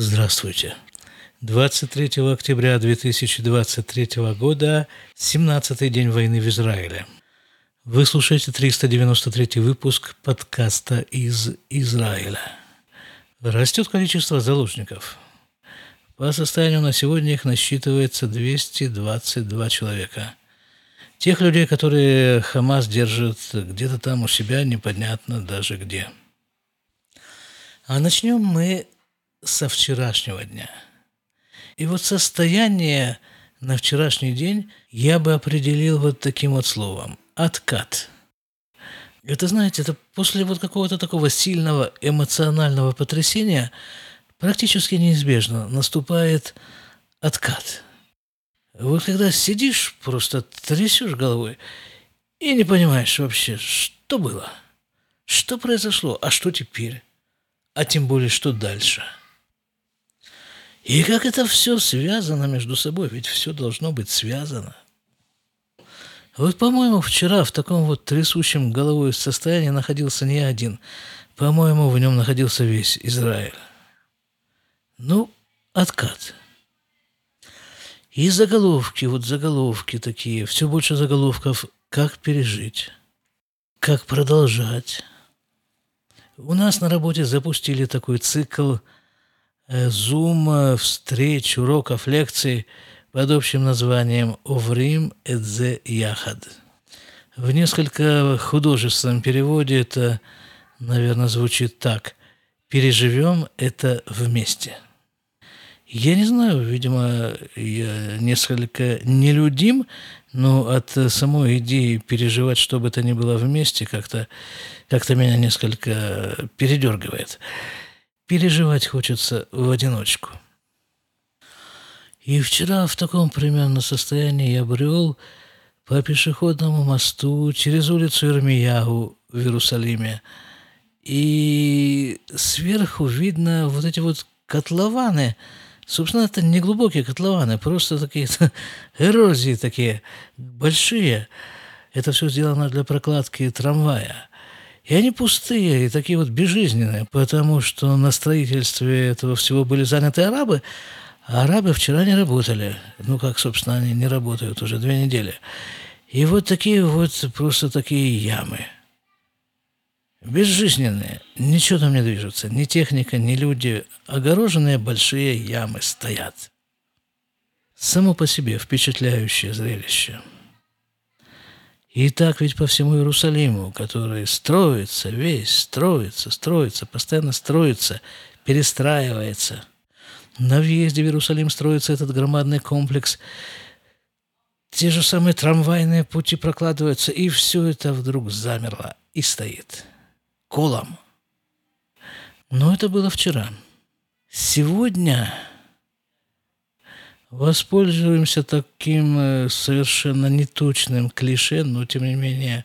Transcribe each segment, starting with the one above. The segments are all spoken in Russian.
Здравствуйте. 23 октября 2023 года, 17-й день войны в Израиле. Вы слушаете 393 выпуск подкаста из Израиля. Растет количество заложников. По состоянию на сегодня их насчитывается 222 человека. Тех людей, которые Хамас держит где-то там у себя, непонятно даже где. А начнем мы со вчерашнего дня. И вот состояние на вчерашний день я бы определил вот таким вот словом – откат. Это, знаете, это после вот какого-то такого сильного эмоционального потрясения практически неизбежно наступает откат. Вот когда сидишь, просто трясешь головой и не понимаешь вообще, что было, что произошло, а что теперь, а тем более, что дальше – и как это все связано между собой, ведь все должно быть связано. Вот, по-моему, вчера в таком вот трясущем головой состоянии находился не один. По-моему, в нем находился весь Израиль. Ну, откат. И заголовки, вот заголовки такие, все больше заголовков, как пережить, как продолжать. У нас на работе запустили такой цикл – Zoom встреч, уроков, лекций под общим названием «Оврим эдзе яхад». В несколько художественном переводе это, наверное, звучит так «Переживем это вместе». Я не знаю, видимо, я несколько нелюдим, но от самой идеи переживать, что бы то ни было вместе, как-то как меня несколько передергивает переживать хочется в одиночку. И вчера в таком примерно состоянии я брел по пешеходному мосту через улицу Ирмиягу в Иерусалиме. И сверху видно вот эти вот котлованы. Собственно, это не глубокие котлованы, просто такие эрозии такие большие. Это все сделано для прокладки трамвая. И они пустые, и такие вот безжизненные, потому что на строительстве этого всего были заняты арабы, а арабы вчера не работали. Ну, как, собственно, они не работают уже две недели. И вот такие вот просто такие ямы. Безжизненные. Ничего там не движется. Ни техника, ни люди. Огороженные большие ямы стоят. Само по себе впечатляющее зрелище. И так ведь по всему Иерусалиму, который строится, весь строится, строится, постоянно строится, перестраивается. На въезде в Иерусалим строится этот громадный комплекс. Те же самые трамвайные пути прокладываются, и все это вдруг замерло и стоит. Колом. Но это было вчера. Сегодня Воспользуемся таким э, совершенно неточным клише, но тем не менее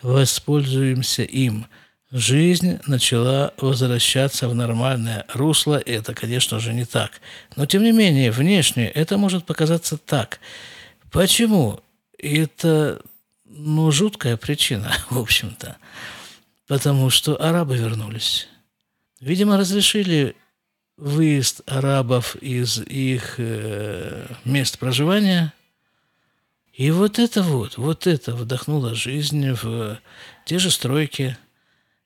воспользуемся им. Жизнь начала возвращаться в нормальное русло, и это, конечно же, не так. Но, тем не менее, внешне это может показаться так. Почему? Это, ну, жуткая причина, в общем-то. Потому что арабы вернулись. Видимо, разрешили выезд арабов из их э, мест проживания. И вот это вот, вот это вдохнуло жизнь в те же стройки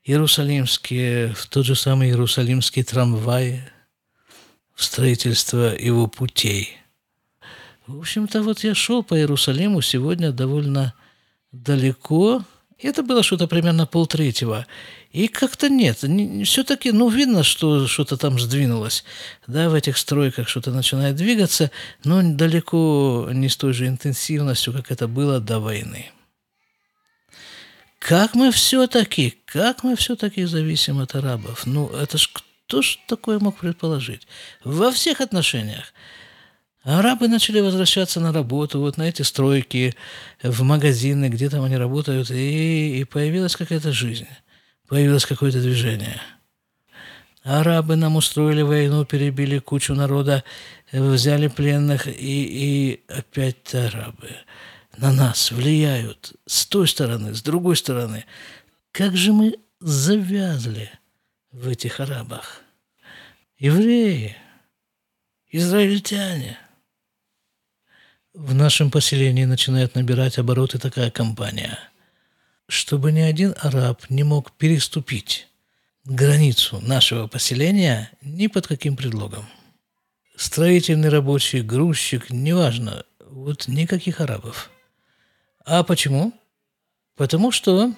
иерусалимские, в тот же самый иерусалимский трамвай, в строительство его путей. В общем-то, вот я шел по Иерусалиму сегодня довольно далеко, это было что-то примерно полтретьего. И как-то нет. Все-таки, ну, видно, что что-то там сдвинулось. Да, в этих стройках что-то начинает двигаться, но далеко не с той же интенсивностью, как это было до войны. Как мы все-таки, как мы все-таки зависим от арабов? Ну, это ж кто ж такое мог предположить? Во всех отношениях. Арабы начали возвращаться на работу, вот на эти стройки, в магазины, где там они работают, и, и появилась какая-то жизнь, появилось какое-то движение. Арабы нам устроили войну, перебили кучу народа, взяли пленных, и, и опять арабы на нас влияют с той стороны, с другой стороны. Как же мы завязли в этих арабах? Евреи – Израильтяне. В нашем поселении начинает набирать обороты такая компания, чтобы ни один араб не мог переступить границу нашего поселения ни под каким предлогом. Строительный рабочий, грузчик, неважно, вот никаких арабов. А почему? Потому что,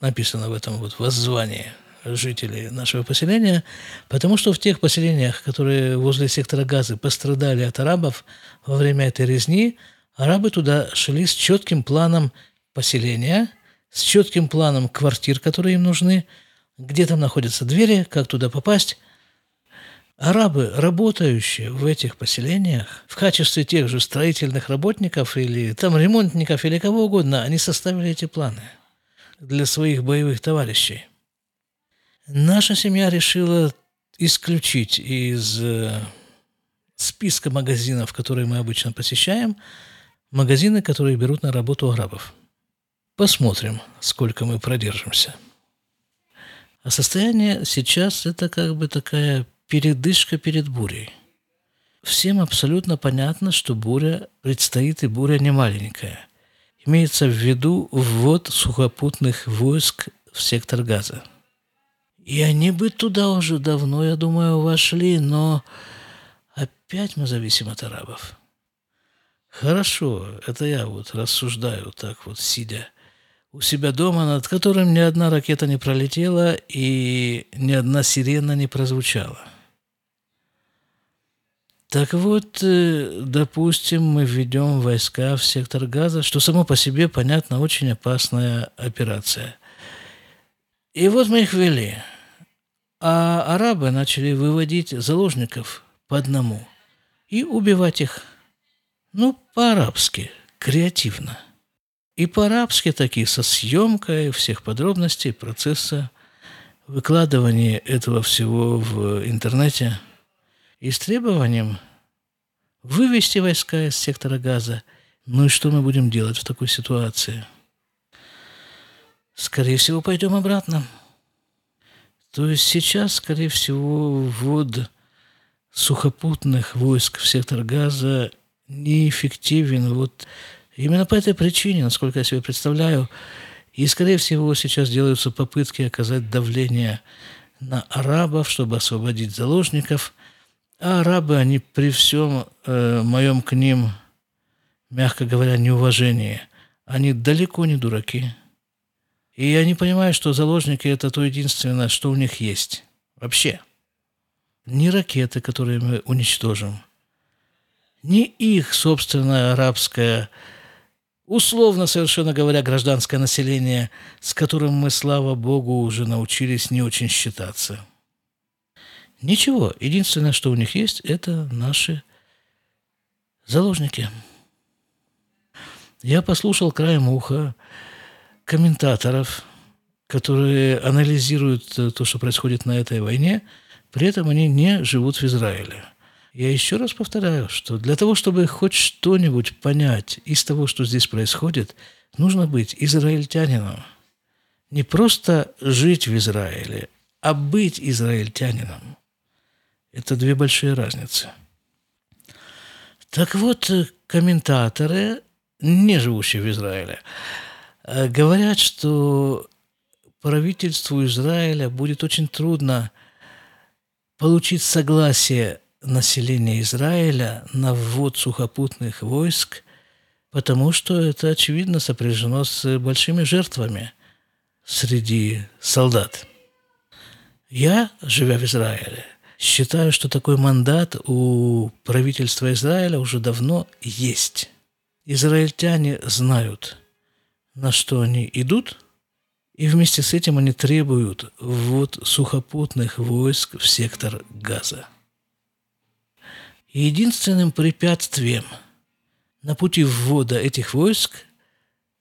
написано в этом вот воззвании жителей нашего поселения, потому что в тех поселениях, которые возле сектора Газы пострадали от арабов во время этой резни, арабы туда шли с четким планом поселения, с четким планом квартир, которые им нужны, где там находятся двери, как туда попасть. Арабы, работающие в этих поселениях, в качестве тех же строительных работников или там ремонтников или кого угодно, они составили эти планы для своих боевых товарищей. Наша семья решила исключить из э, списка магазинов, которые мы обычно посещаем, магазины, которые берут на работу арабов. Посмотрим, сколько мы продержимся. А состояние сейчас – это как бы такая передышка перед бурей. Всем абсолютно понятно, что буря предстоит, и буря не маленькая. Имеется в виду ввод сухопутных войск в сектор газа. И они бы туда уже давно, я думаю, вошли, но опять мы зависим от арабов. Хорошо, это я вот рассуждаю так вот, сидя у себя дома, над которым ни одна ракета не пролетела и ни одна сирена не прозвучала. Так вот, э, допустим, мы введем войска в сектор газа, что само по себе, понятно, очень опасная операция. И вот мы их ввели. А арабы начали выводить заложников по одному и убивать их, ну, по-арабски, креативно – и по-арабски такие, со съемкой всех подробностей процесса выкладывания этого всего в интернете и с требованием вывести войска из сектора газа. Ну и что мы будем делать в такой ситуации? Скорее всего, пойдем обратно. То есть сейчас, скорее всего, ввод сухопутных войск в сектор газа неэффективен. Вот Именно по этой причине, насколько я себе представляю, и, скорее всего, сейчас делаются попытки оказать давление на арабов, чтобы освободить заложников. А арабы, они при всем э, моем к ним, мягко говоря, неуважении, они далеко не дураки. И они понимают, что заложники – это то единственное, что у них есть. Вообще. Не ракеты, которые мы уничтожим, не их собственная арабская условно, совершенно говоря, гражданское население, с которым мы, слава богу, уже научились не очень считаться. Ничего, единственное, что у них есть, это наши заложники. Я послушал краем уха комментаторов, которые анализируют то, что происходит на этой войне, при этом они не живут в Израиле – я еще раз повторяю, что для того, чтобы хоть что-нибудь понять из того, что здесь происходит, нужно быть израильтянином. Не просто жить в Израиле, а быть израильтянином. Это две большие разницы. Так вот, комментаторы, не живущие в Израиле, э, говорят, что правительству Израиля будет очень трудно получить согласие населения Израиля на ввод сухопутных войск, потому что это, очевидно, сопряжено с большими жертвами среди солдат. Я, живя в Израиле, считаю, что такой мандат у правительства Израиля уже давно есть. Израильтяне знают, на что они идут, и вместе с этим они требуют ввод сухопутных войск в сектор Газа единственным препятствием на пути ввода этих войск,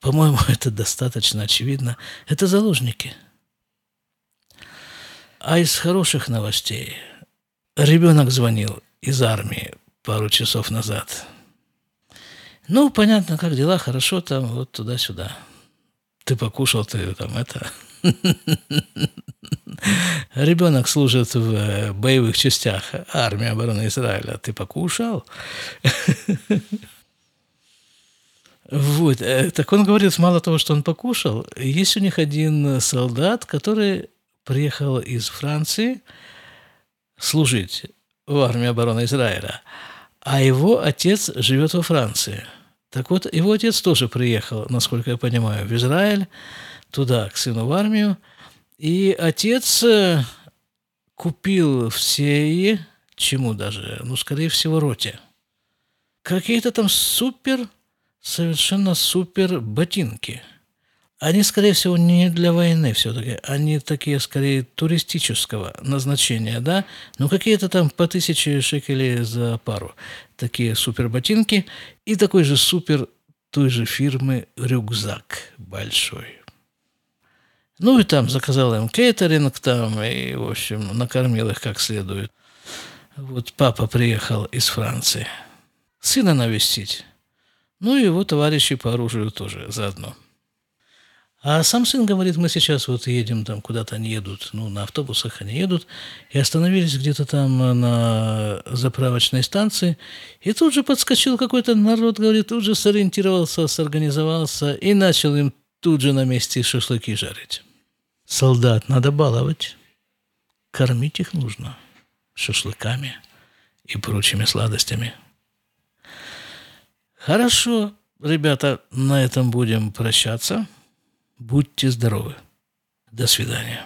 по-моему, это достаточно очевидно, это заложники. А из хороших новостей ребенок звонил из армии пару часов назад. Ну, понятно, как дела, хорошо там, вот туда-сюда. Ты покушал, ты там это... Ребенок служит в э, боевых частях армии обороны Израиля. Ты покушал? Вот. Э, так он говорит, мало того, что он покушал, есть у них один солдат, который приехал из Франции служить в армии обороны Израиля, а его отец живет во Франции. Так вот, его отец тоже приехал, насколько я понимаю, в Израиль, туда, к сыну в армию, и отец э, купил все, чему даже, ну, скорее всего, роте, какие-то там супер совершенно супер ботинки. Они, скорее всего, не для войны все-таки. Они такие, скорее, туристического назначения, да? Ну, какие-то там по тысяче шекелей за пару. Такие супер ботинки. И такой же супер той же фирмы рюкзак большой. Ну, и там заказал им кейтеринг там, и, в общем, накормил их как следует. Вот папа приехал из Франции. Сына навестить. Ну и его товарищи по оружию тоже заодно. А сам сын говорит, мы сейчас вот едем там, куда-то они едут, ну, на автобусах они едут, и остановились где-то там на заправочной станции, и тут же подскочил какой-то народ, говорит, тут же сориентировался, сорганизовался и начал им тут же на месте шашлыки жарить. Солдат надо баловать, кормить их нужно шашлыками и прочими сладостями – Хорошо, ребята, на этом будем прощаться. Будьте здоровы. До свидания.